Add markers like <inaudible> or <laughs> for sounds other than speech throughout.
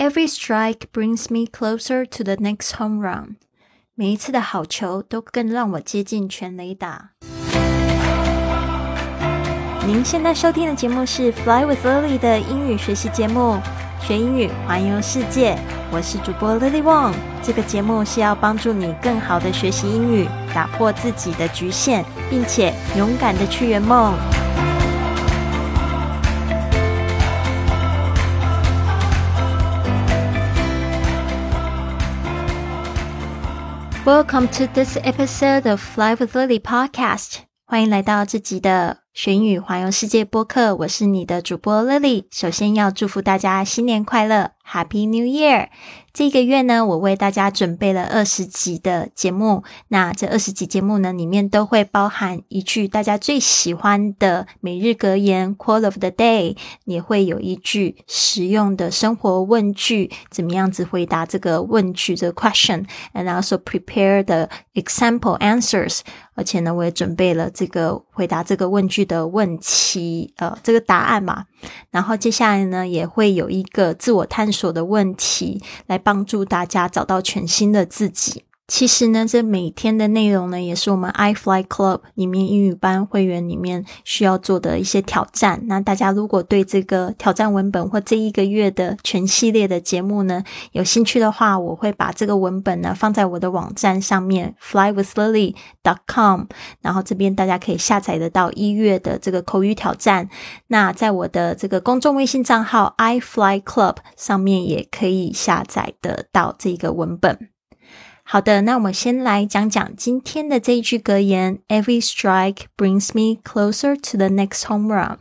Every strike brings me closer to the next home run。每一次的好球都更让我接近全垒打。您现在收听的节目是《Fly with Lily》的英语学习节目，学英语环游世界。我是主播 Lily Wong。这个节目是要帮助你更好的学习英语，打破自己的局限，并且勇敢的去圆梦。Welcome to this episode of Fly with Lily podcast。欢迎来到这集的玄宇环游世界播客。我是你的主播 Lily。首先要祝福大家新年快乐，Happy New Year！这个月呢，我为大家准备了二十集的节目。那这二十集节目呢，里面都会包含一句大家最喜欢的每日格言 （Quote of the Day），也会有一句实用的生活问句，怎么样子回答这个问句这个 question，and also prepare the example answers。而且呢，我也准备了这个回答这个问句的问题，呃，这个答案嘛。然后接下来呢，也会有一个自我探索所的问题来。帮助大家找到全新的自己。其实呢，这每天的内容呢，也是我们 iFly Club 里面英语班会员里面需要做的一些挑战。那大家如果对这个挑战文本或这一个月的全系列的节目呢有兴趣的话，我会把这个文本呢放在我的网站上面 flywithlily.com，然后这边大家可以下载得到一月的这个口语挑战。那在我的这个公众微信账号 iFly Club 上面也可以下载得到这个文本。好的，那我们先来讲讲今天的这一句格言：Every strike brings me closer to the next home run。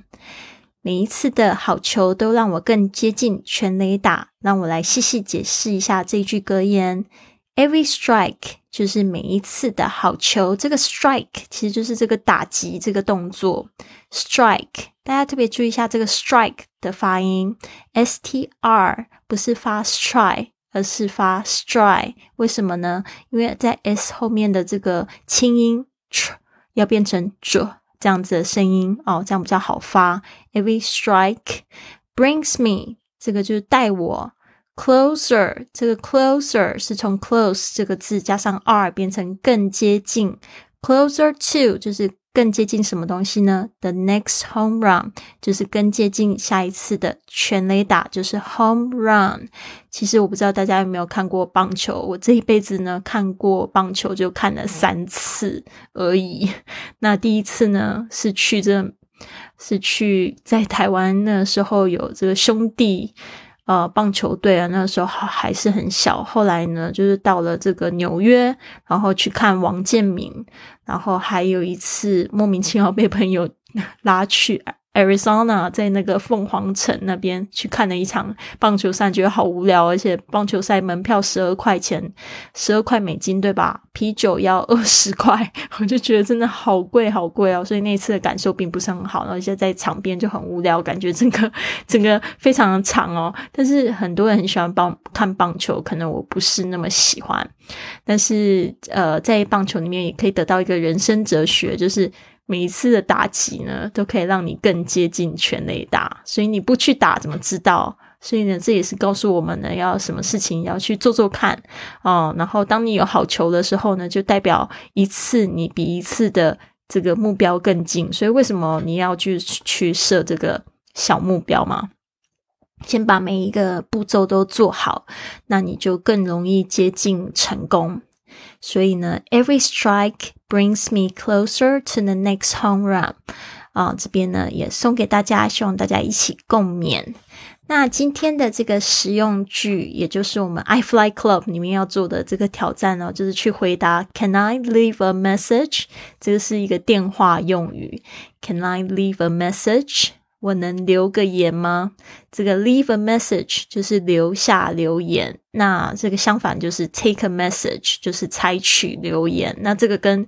每一次的好球都让我更接近全垒打。让我来细细解释一下这一句格言：Every strike 就是每一次的好球。这个 strike 其实就是这个打击这个动作。strike 大家特别注意一下这个 strike 的发音，s t r 不是发 strike。而是发 strike，为什么呢？因为在 s 后面的这个清音 tr 要变成 j 这样子的声音哦，这样比较好发。Every strike brings me，这个就是带我 closer，这个 closer 是从 close 这个字加上 r 变成更接近，closer to 就是。更接近什么东西呢？The next home run 就是更接近下一次的全垒打，就是 home run。其实我不知道大家有没有看过棒球，我这一辈子呢看过棒球就看了三次而已。<laughs> 那第一次呢是去这，是去在台湾那时候有这个兄弟。呃，棒球队啊，那时候还还是很小。后来呢，就是到了这个纽约，然后去看王建民，然后还有一次莫名其妙被朋友 <laughs> 拉去。Arizona 在那个凤凰城那边去看了一场棒球赛，觉得好无聊，而且棒球赛门票十二块钱，十二块美金对吧？啤酒要二十块，<laughs> 我就觉得真的好贵好贵哦，所以那次的感受并不是很好，而且在在场边就很无聊，感觉整个 <laughs> 整个非常的长哦。但是很多人很喜欢棒看棒球，可能我不是那么喜欢，但是呃，在棒球里面也可以得到一个人生哲学，就是。每一次的打击呢，都可以让你更接近全垒打，所以你不去打怎么知道？所以呢，这也是告诉我们呢，要什么事情要去做做看哦。然后当你有好球的时候呢，就代表一次你比一次的这个目标更近。所以为什么你要去去设这个小目标嘛？先把每一个步骤都做好，那你就更容易接近成功。所以呢，every strike brings me closer to the next home run。啊，这边呢也送给大家，希望大家一起共勉。那今天的这个实用句，也就是我们 iFly Club 里面要做的这个挑战呢，就是去回答 Can I leave a message？这个是一个电话用语。Can I leave a message？我能留个言吗？这个 leave a message 就是留下留言，那这个相反就是 take a message 就是采取留言。那这个跟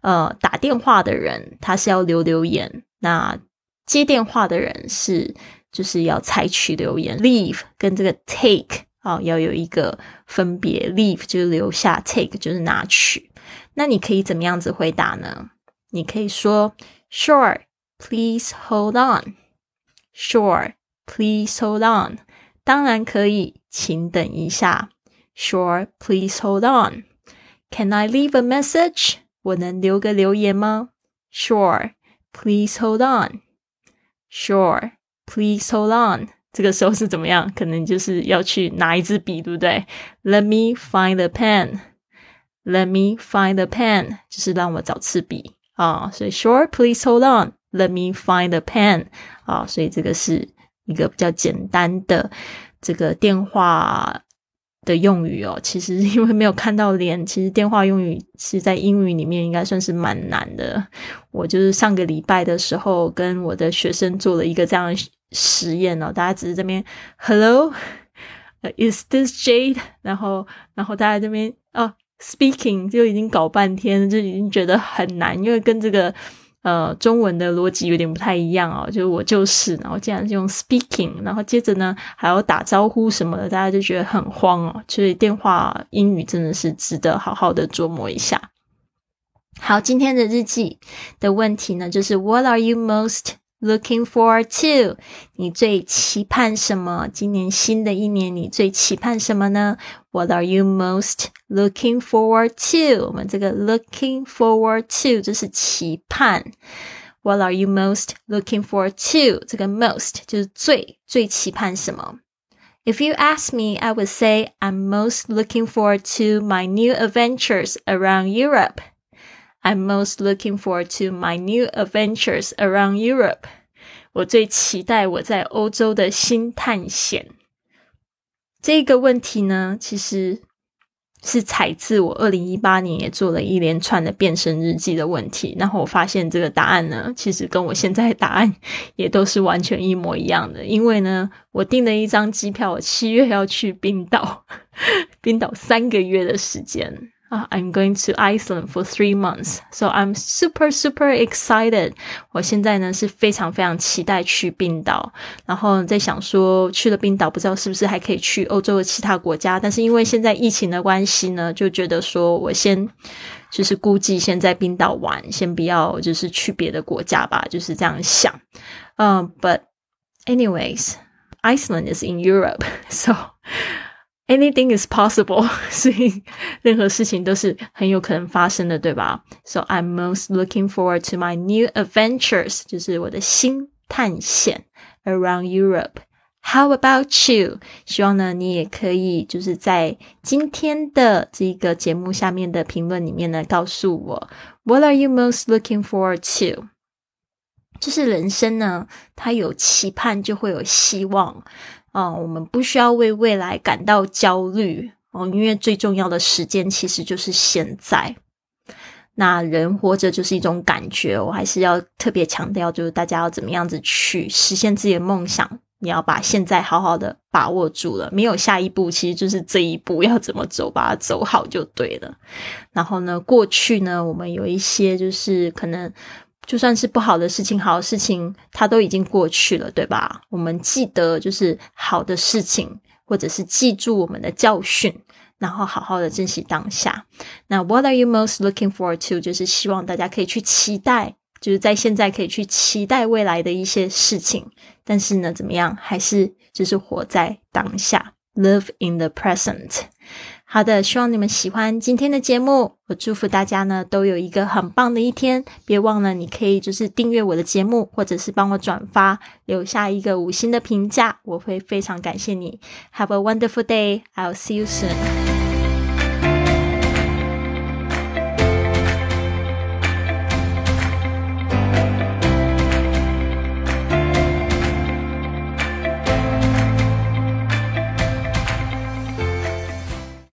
呃打电话的人他是要留留言，那接电话的人是就是要采取留言。leave 跟这个 take 啊要有一个分别，leave 就是留下，take 就是拿取。那你可以怎么样子回答呢？你可以说 Sure，please hold on。Sure, please hold on. 当然可以，请等一下。Sure, please hold on. Can I leave a message? 我能留个留言吗？Sure, please hold on. Sure, please hold on. 这个时候是怎么样？可能就是要去拿一支笔，对不对？Let me find the pen. Let me find the pen. 就是让我找支笔啊。所以，Sure, please hold on. Let me find the pen. 啊，所以这个是一个比较简单的这个电话。的用语哦，其实因为没有看到脸，其实电话用语是在英语里面应该算是蛮难的。我就是上个礼拜的时候跟我的学生做了一个这样的实验哦，大家只是这边 Hello，Is this Jade？然后然后大家这边哦 Speaking 就已经搞半天，就已经觉得很难，因为跟这个。呃，中文的逻辑有点不太一样哦，就是我就是，然后竟然是用 speaking，然后接着呢还要打招呼什么的，大家就觉得很慌哦。所以电话英语真的是值得好好的琢磨一下。好，今天的日记的问题呢，就是 What are you most Looking forward to，你最期盼什么？今年新的一年，你最期盼什么呢？What are you most looking forward to？我们这个 looking forward to 就是期盼。What are you most looking forward to？这个 most 就是最最期盼什么？If you ask me, I would say I'm most looking forward to my new adventures around Europe. I'm most looking forward to my new adventures around Europe. 我最期待我在欧洲的新探险。这个问题呢，其实是采自我二零一八年也做了一连串的变身日记的问题。然后我发现这个答案呢，其实跟我现在答案也都是完全一模一样的。因为呢，我订了一张机票，我七月要去冰岛，<laughs> 冰岛三个月的时间。啊，I'm going to Iceland for three months, so I'm super super excited。我现在呢是非常非常期待去冰岛，然后在想说去了冰岛，不知道是不是还可以去欧洲的其他国家。但是因为现在疫情的关系呢，就觉得说我先就是估计先在冰岛玩，先不要就是去别的国家吧，就是这样想。嗯，But anyways, Iceland is in Europe, <laughs> so. Anything is possible，<laughs> 所以任何事情都是很有可能发生的，对吧？So I'm most looking forward to my new adventures，就是我的新探险 around Europe。How about you？希望呢，你也可以就是在今天的这个节目下面的评论里面呢，告诉我 What are you most looking forward to？就是人生呢，它有期盼就会有希望。 啊，我们不需要为未来感到焦虑哦，因为最重要的时间其实就是现在。那人活着就是一种感觉，我还是要特别强调，就是大家要怎么样子去实现自己的梦想。你要把现在好好的把握住了，没有下一步，其实就是这一步要怎么走，把它走好就对了。然后呢，过去呢，我们有一些就是可能。就算是不好的事情，好的事情，它都已经过去了，对吧？我们记得就是好的事情，或者是记住我们的教训，然后好好的珍惜当下。那 What are you most looking forward to？就是希望大家可以去期待，就是在现在可以去期待未来的一些事情。但是呢，怎么样？还是就是活在当下，Live in the present。好的，希望你们喜欢今天的节目。我祝福大家呢都有一个很棒的一天。别忘了，你可以就是订阅我的节目，或者是帮我转发，留下一个五星的评价，我会非常感谢你。Have a wonderful day. I'll see you soon.